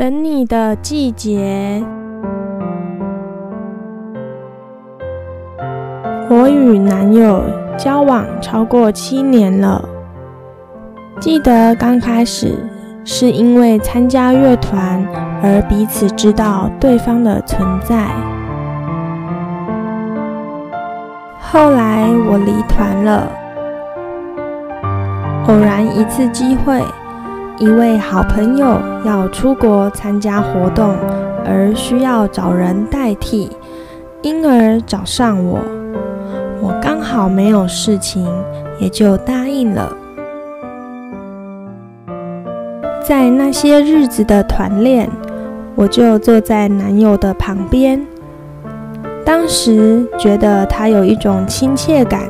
等你的季节。我与男友交往超过七年了。记得刚开始是因为参加乐团而彼此知道对方的存在。后来我离团了，偶然一次机会，一位好朋友要出国参加活动，而需要找人代替，因而找上我。我刚好没有事情，也就答应了。在那些日子的团练，我就坐在男友的旁边。当时觉得他有一种亲切感，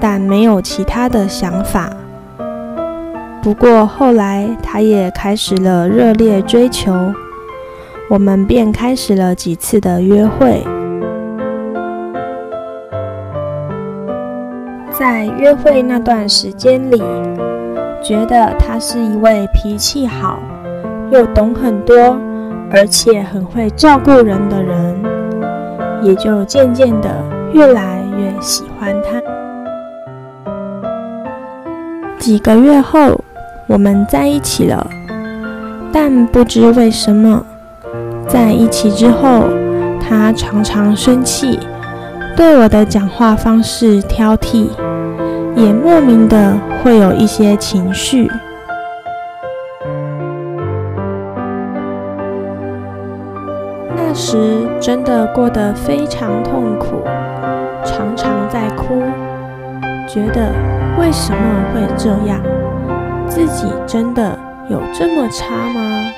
但没有其他的想法。不过后来他也开始了热烈追求，我们便开始了几次的约会。在约会那段时间里，觉得他是一位脾气好，又懂很多，而且很会照顾人的人，也就渐渐的越来越喜欢他。几个月后，我们在一起了，但不知为什么，在一起之后，他常常生气，对我的讲话方式挑剔。也莫名的会有一些情绪。那时真的过得非常痛苦，常常在哭，觉得为什么会这样？自己真的有这么差吗？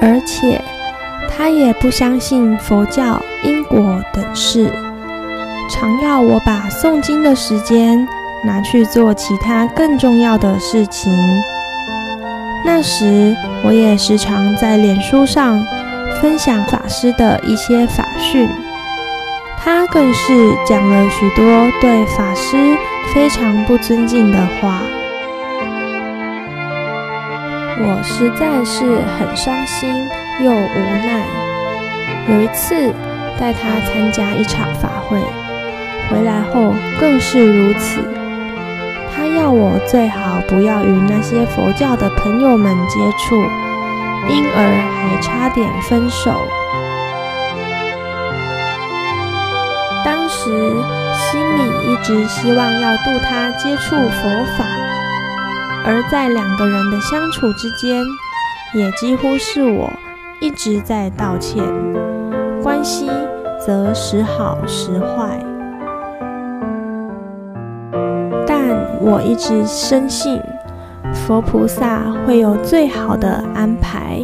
而且他也不相信佛教因果等事。常要我把诵经的时间拿去做其他更重要的事情。那时，我也时常在脸书上分享法师的一些法讯，他更是讲了许多对法师非常不尊敬的话。我实在是很伤心又无奈。有一次带他参加一场法会。回来后更是如此，他要我最好不要与那些佛教的朋友们接触，因而还差点分手。当时心里一直希望要度他接触佛法，而在两个人的相处之间，也几乎是我一直在道歉，关系则时好时坏。但我一直深信佛菩萨会有最好的安排。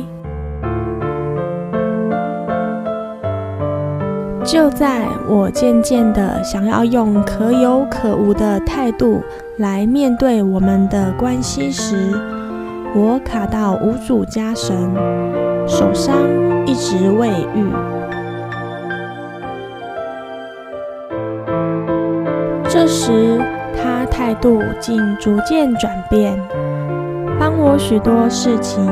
就在我渐渐的想要用可有可无的态度来面对我们的关系时，我卡到无主家神，手伤一直未愈。这时。他态度竟逐渐转变，帮我许多事情，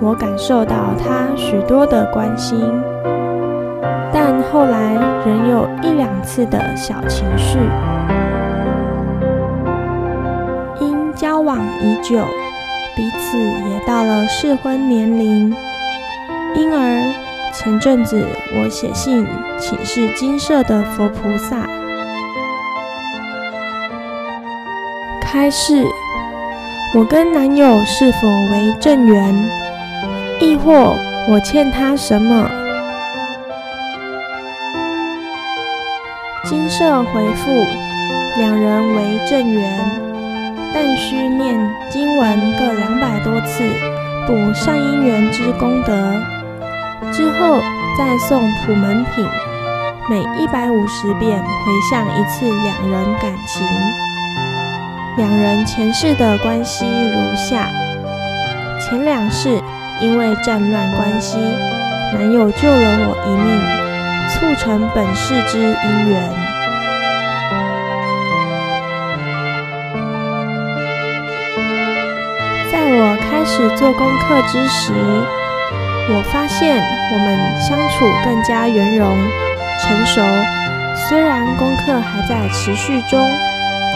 我感受到他许多的关心，有一两次的小情绪。因交往已久，彼此也到了适婚年龄，因而前阵子我写信请示金色的佛菩萨。开示，我跟男友是否为正缘，亦或我欠他什么？精舍回复，两人为正缘，但需念经文各两百多次，补善因缘之功德，之后再诵普门品，每一百五十遍回向一次两人感情。两人前世的关系如下：前两世因为战乱关系，男友救了我一命，促成本世之姻缘。始做功课之时，我发现我们相处更加圆融、成熟。虽然功课还在持续中，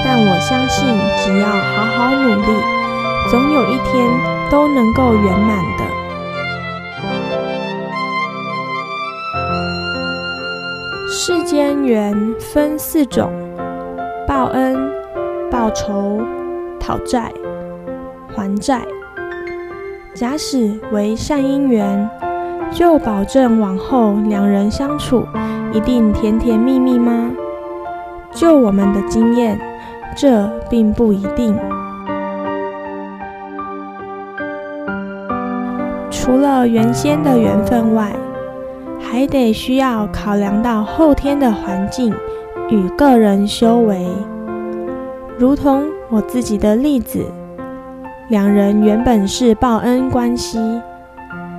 但我相信只要好好努力，总有一天都能够圆满的。世间缘分四种：报恩、报仇、讨债、还债。假使为善因缘，就保证往后两人相处一定甜甜蜜蜜吗？就我们的经验，这并不一定。除了原先的缘分外，还得需要考量到后天的环境与个人修为。如同我自己的例子。两人原本是报恩关系，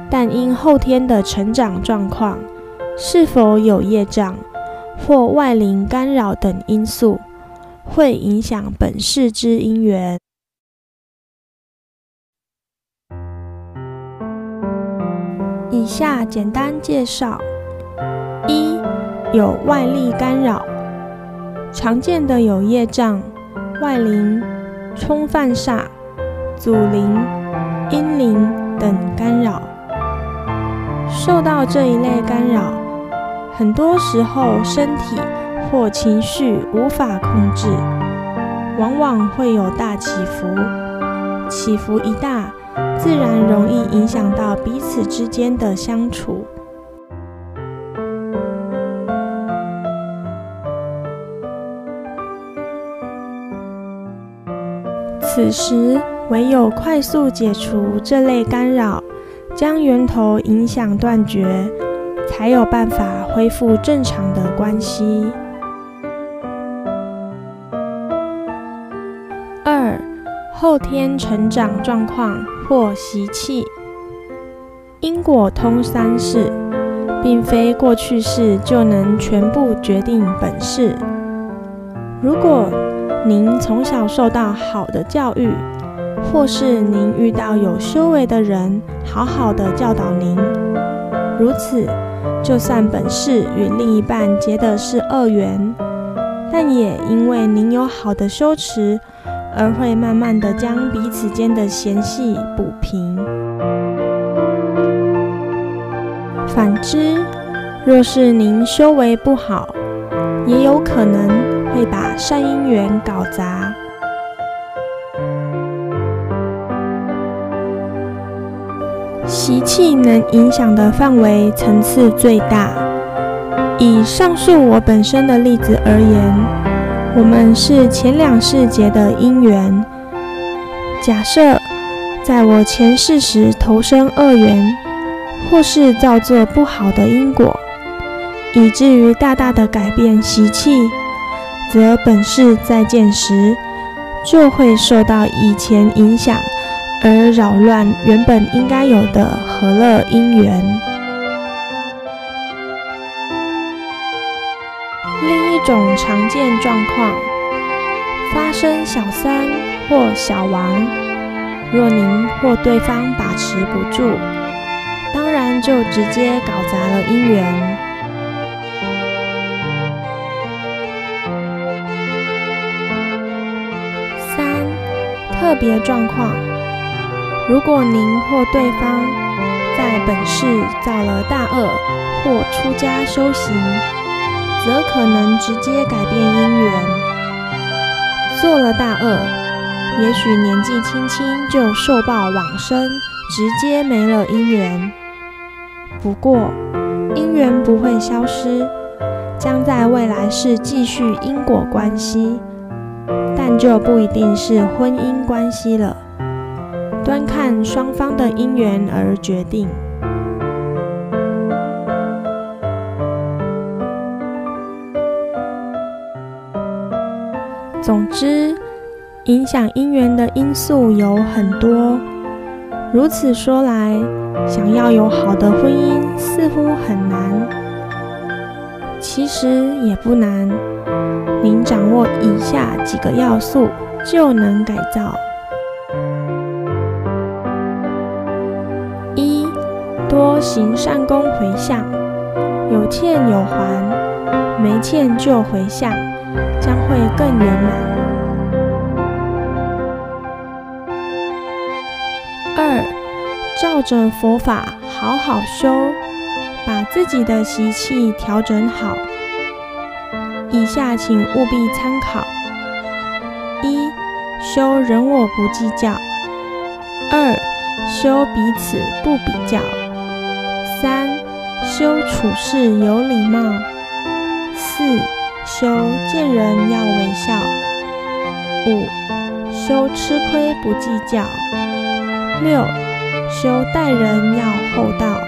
但因后天的成长状况、是否有业障或外灵干扰等因素，会影响本世之因缘。以下简单介绍：一、有外力干扰，常见的有业障、外灵、冲犯煞。祖灵、阴灵等干扰，受到这一类干扰，很多时候身体或情绪无法控制，往往会有大起伏。起伏一大，自然容易影响到彼此之间的相处。此时，唯有快速解除这类干扰，将源头影响断绝，才有办法恢复正常的关系。二、后天成长状况或习气，因果通三世，并非过去世就能全部决定本世。如果您从小受到好的教育，或是您遇到有修为的人，好好的教导您，如此，就算本世与另一半结的是恶缘，但也因为您有好的修持，而会慢慢的将彼此间的嫌隙补平。反之，若是您修为不好，也有可能会把善因缘搞砸。习气能影响的范围层次最大。以上述我本身的例子而言，我们是前两世结的因缘。假设在我前世时投生恶缘，或是造作不好的因果，以至于大大的改变习气，则本世再见时，就会受到以前影响。而扰乱原本应该有的和乐因缘。另一种常见状况，发生小三或小王，若您或对方把持不住，当然就直接搞砸了姻缘。三、特别状况。如果您或对方在本世造了大恶或出家修行，则可能直接改变姻缘。做了大恶，也许年纪轻轻就受报往生，直接没了姻缘。不过，姻缘不会消失，将在未来世继续因果关系，但就不一定是婚姻关系了。端看双方的因缘而决定。总之，影响姻缘的因素有很多。如此说来，想要有好的婚姻似乎很难。其实也不难，您掌握以下几个要素就能改造。多行善功回向，有欠有还，没欠就回向，将会更圆满。二，照着佛法好好修，把自己的习气调整好。以下请务必参考：一、修人我不计较；二、修彼此不比较；三、修处事有礼貌；四、修见人要微笑；五、修吃亏不计较；六、修待人要厚道；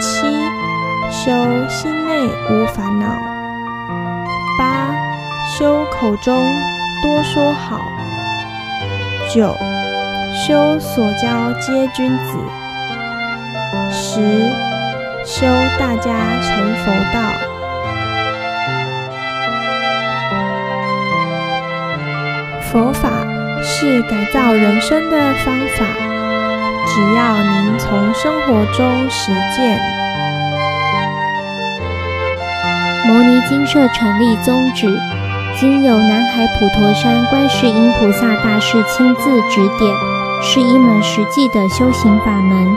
七、修心内无烦恼。八修口中多说好，九修所交皆君子，十修大家成佛道。佛法是改造人生的方法，只要您从生活中实践。摩尼精舍成立宗旨。经由南海普陀山观世音菩萨大士亲自指点，是一门实际的修行法门，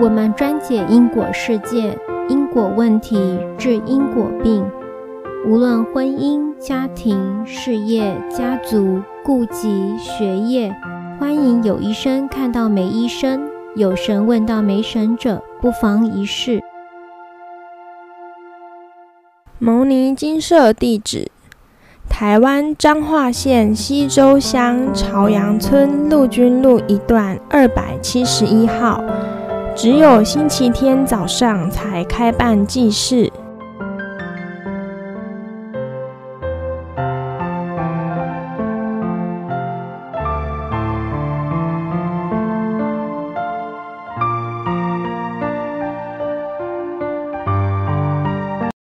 我们专解因果事件、因果问题，治因果病。无论婚姻、家庭、事业、家族、顾及、学业，欢迎有医生看到没医生，有神问到没神者，不妨一试。牟尼金舍地址：台湾彰化县溪州乡朝阳村陆军路一段二百七十一号。只有星期天早上才开办祭祀。